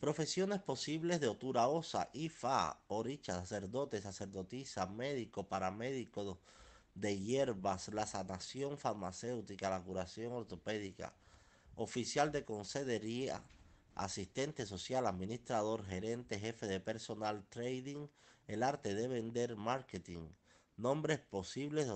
Profesiones posibles de Otura Osa, IFA, Oricha, sacerdote, sacerdotisa, médico, paramédico de hierbas, la sanación farmacéutica, la curación ortopédica, oficial de concedería, asistente social, administrador, gerente, jefe de personal, trading, el arte de vender, marketing, nombres posibles de